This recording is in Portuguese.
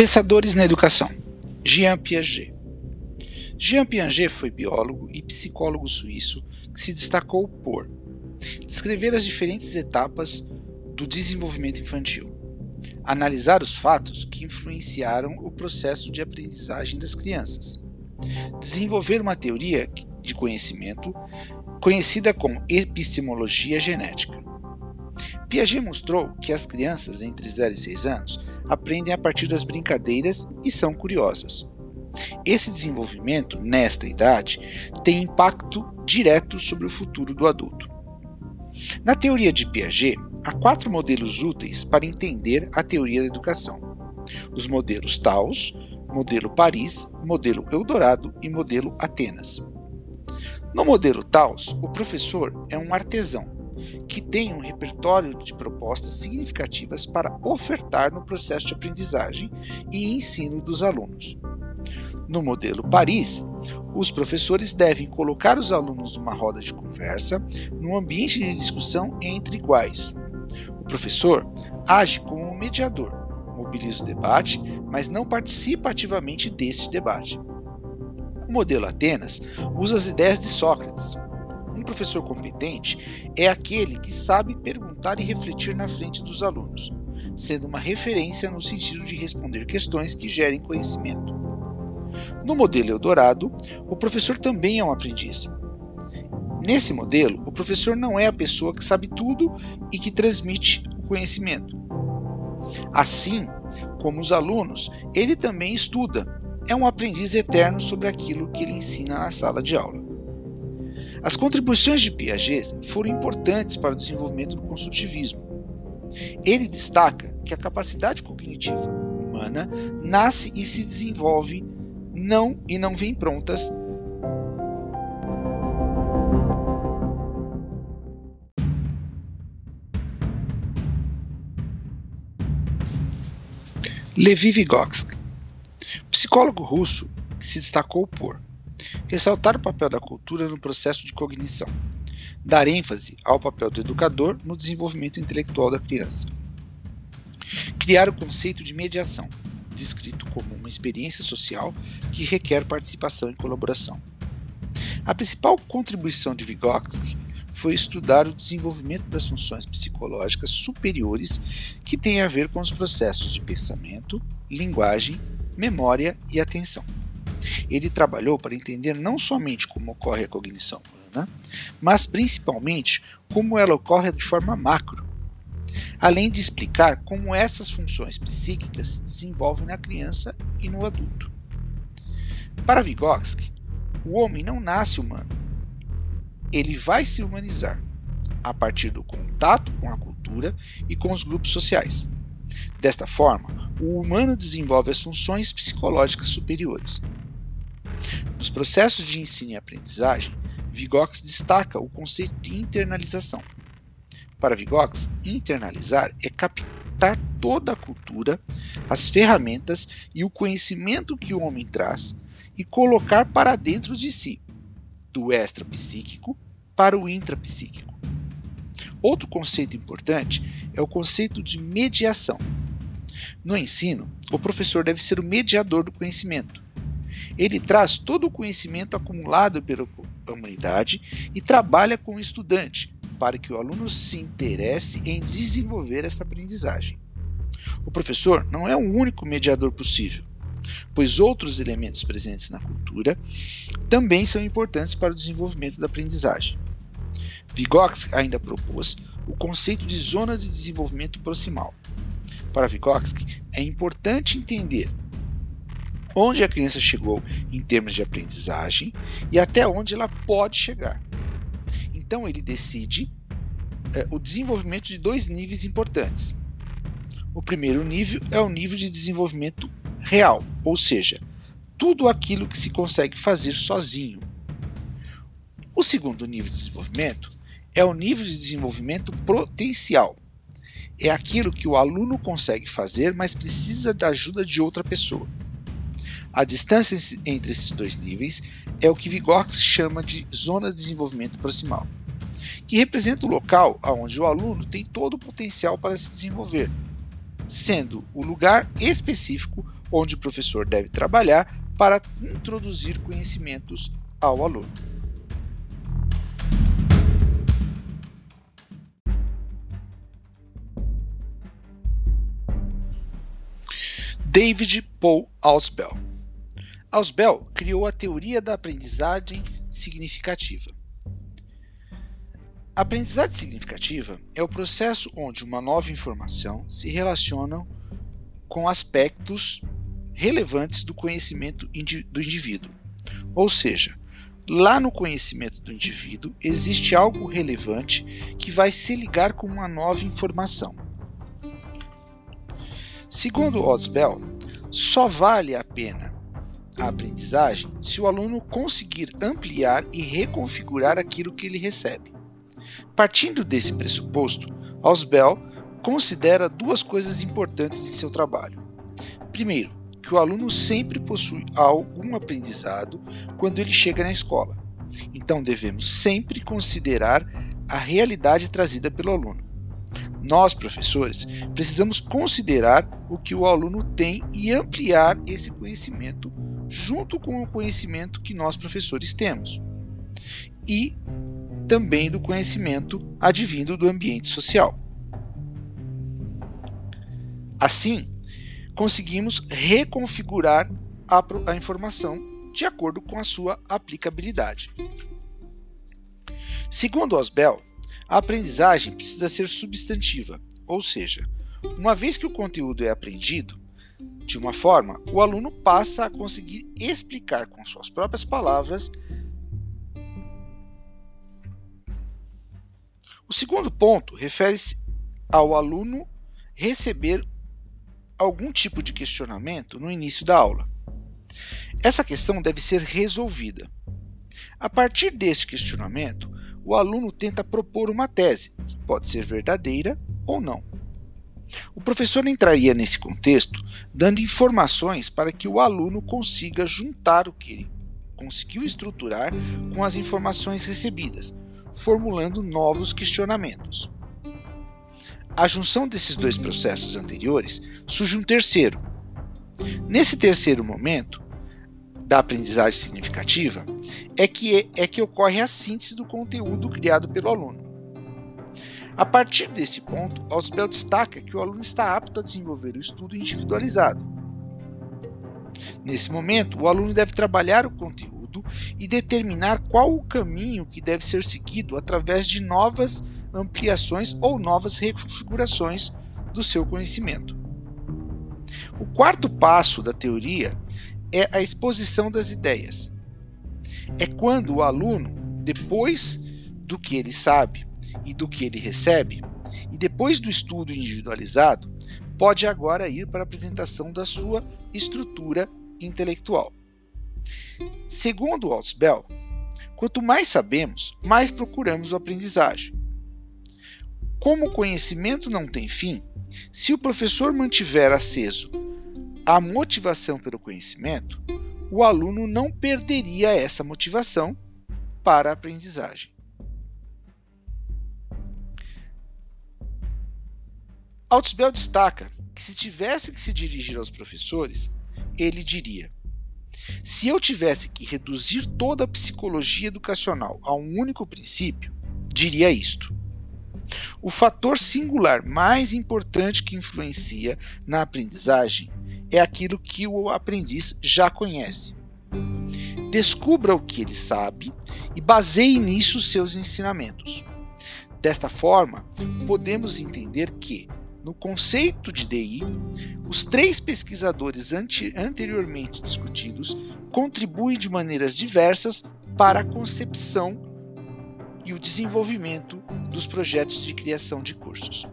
Pensadores na educação. Jean Piaget. Jean Piaget foi biólogo e psicólogo suíço que se destacou por descrever as diferentes etapas do desenvolvimento infantil, analisar os fatos que influenciaram o processo de aprendizagem das crianças, desenvolver uma teoria de conhecimento conhecida como epistemologia genética. Piaget mostrou que as crianças entre 0 e 6 anos aprendem a partir das brincadeiras e são curiosas. Esse desenvolvimento, nesta idade, tem impacto direto sobre o futuro do adulto. Na teoria de Piaget, há quatro modelos úteis para entender a teoria da educação: os modelos Taos, modelo Paris, modelo Eldorado e modelo Atenas. No modelo Taos, o professor é um artesão tem um repertório de propostas significativas para ofertar no processo de aprendizagem e ensino dos alunos. No modelo Paris, os professores devem colocar os alunos numa roda de conversa, num ambiente de discussão entre iguais. O professor age como um mediador, mobiliza o debate, mas não participa ativamente desse debate. O modelo Atenas usa as ideias de Sócrates. Um professor competente é aquele que sabe perguntar e refletir na frente dos alunos, sendo uma referência no sentido de responder questões que gerem conhecimento. No modelo Eldorado, o professor também é um aprendiz. Nesse modelo, o professor não é a pessoa que sabe tudo e que transmite o conhecimento. Assim como os alunos, ele também estuda, é um aprendiz eterno sobre aquilo que ele ensina na sala de aula. As contribuições de Piaget foram importantes para o desenvolvimento do construtivismo. Ele destaca que a capacidade cognitiva humana nasce e se desenvolve não e não vem prontas. Levi Vygotsky, psicólogo russo que se destacou por ressaltar o papel da cultura no processo de cognição, dar ênfase ao papel do educador no desenvolvimento intelectual da criança, criar o conceito de mediação, descrito como uma experiência social que requer participação e colaboração. A principal contribuição de Vygotsky foi estudar o desenvolvimento das funções psicológicas superiores que têm a ver com os processos de pensamento, linguagem, memória e atenção. Ele trabalhou para entender não somente como ocorre a cognição humana, mas principalmente como ela ocorre de forma macro, além de explicar como essas funções psíquicas se desenvolvem na criança e no adulto. Para Vygotsky, o homem não nasce humano. Ele vai se humanizar a partir do contato com a cultura e com os grupos sociais. Desta forma, o humano desenvolve as funções psicológicas superiores. Nos processos de ensino e aprendizagem, Vygotsky destaca o conceito de internalização. Para Vygotsky, internalizar é captar toda a cultura, as ferramentas e o conhecimento que o homem traz e colocar para dentro de si, do extrapsíquico para o intrapsíquico. Outro conceito importante é o conceito de mediação. No ensino, o professor deve ser o mediador do conhecimento. Ele traz todo o conhecimento acumulado pela humanidade e trabalha com o estudante, para que o aluno se interesse em desenvolver esta aprendizagem. O professor não é o único mediador possível, pois outros elementos presentes na cultura também são importantes para o desenvolvimento da aprendizagem. Vygotsky ainda propôs o conceito de zona de desenvolvimento proximal. Para Vygotsky, é importante entender onde a criança chegou em termos de aprendizagem e até onde ela pode chegar. Então ele decide é, o desenvolvimento de dois níveis importantes. O primeiro nível é o nível de desenvolvimento real, ou seja, tudo aquilo que se consegue fazer sozinho. O segundo nível de desenvolvimento é o nível de desenvolvimento potencial. É aquilo que o aluno consegue fazer, mas precisa da ajuda de outra pessoa. A distância entre esses dois níveis é o que Vygotsky chama de zona de desenvolvimento proximal que representa o local onde o aluno tem todo o potencial para se desenvolver. sendo o lugar específico onde o professor deve trabalhar para introduzir conhecimentos ao aluno. David Paul Ausbell. Ausbell criou a teoria da aprendizagem significativa. A aprendizagem significativa é o processo onde uma nova informação se relaciona com aspectos relevantes do conhecimento do indivíduo. Ou seja, lá no conhecimento do indivíduo existe algo relevante que vai se ligar com uma nova informação. Segundo Osbel, só vale a pena a aprendizagem se o aluno conseguir ampliar e reconfigurar aquilo que ele recebe. Partindo desse pressuposto, Osbel considera duas coisas importantes em seu trabalho. Primeiro, que o aluno sempre possui algum aprendizado quando ele chega na escola. Então devemos sempre considerar a realidade trazida pelo aluno. Nós, professores, precisamos considerar o que o aluno tem e ampliar esse conhecimento junto com o conhecimento que nós, professores, temos. E também do conhecimento advindo do ambiente social. Assim, conseguimos reconfigurar a, a informação de acordo com a sua aplicabilidade. Segundo Osbel, a aprendizagem precisa ser substantiva, ou seja, uma vez que o conteúdo é aprendido, de uma forma, o aluno passa a conseguir explicar com suas próprias palavras O segundo ponto refere-se ao aluno receber algum tipo de questionamento no início da aula. Essa questão deve ser resolvida. A partir deste questionamento, o aluno tenta propor uma tese, que pode ser verdadeira ou não. O professor entraria nesse contexto dando informações para que o aluno consiga juntar o que ele conseguiu estruturar com as informações recebidas, formulando novos questionamentos. A junção desses dois processos anteriores surge um terceiro. Nesse terceiro momento da aprendizagem significativa é que, é, é que ocorre a síntese do conteúdo criado pelo aluno. A partir desse ponto, Ausbel destaca que o aluno está apto a desenvolver o estudo individualizado. Nesse momento, o aluno deve trabalhar o conteúdo e determinar qual o caminho que deve ser seguido através de novas ampliações ou novas reconfigurações do seu conhecimento. O quarto passo da teoria é a exposição das ideias. É quando o aluno, depois do que ele sabe e do que ele recebe, e depois do estudo individualizado, pode agora ir para a apresentação da sua estrutura intelectual. Segundo Ausbel, quanto mais sabemos, mais procuramos o aprendizagem. Como o conhecimento não tem fim, se o professor mantiver aceso a motivação pelo conhecimento, o aluno não perderia essa motivação para a aprendizagem. Altesbel destaca que se tivesse que se dirigir aos professores, ele diria: se eu tivesse que reduzir toda a psicologia educacional a um único princípio, diria isto. O fator singular mais importante que influencia na aprendizagem é aquilo que o aprendiz já conhece. Descubra o que ele sabe e baseie nisso seus ensinamentos. Desta forma, podemos entender que, no conceito de DI, os três pesquisadores anteriormente discutidos contribuem de maneiras diversas para a concepção e o desenvolvimento dos projetos de criação de cursos.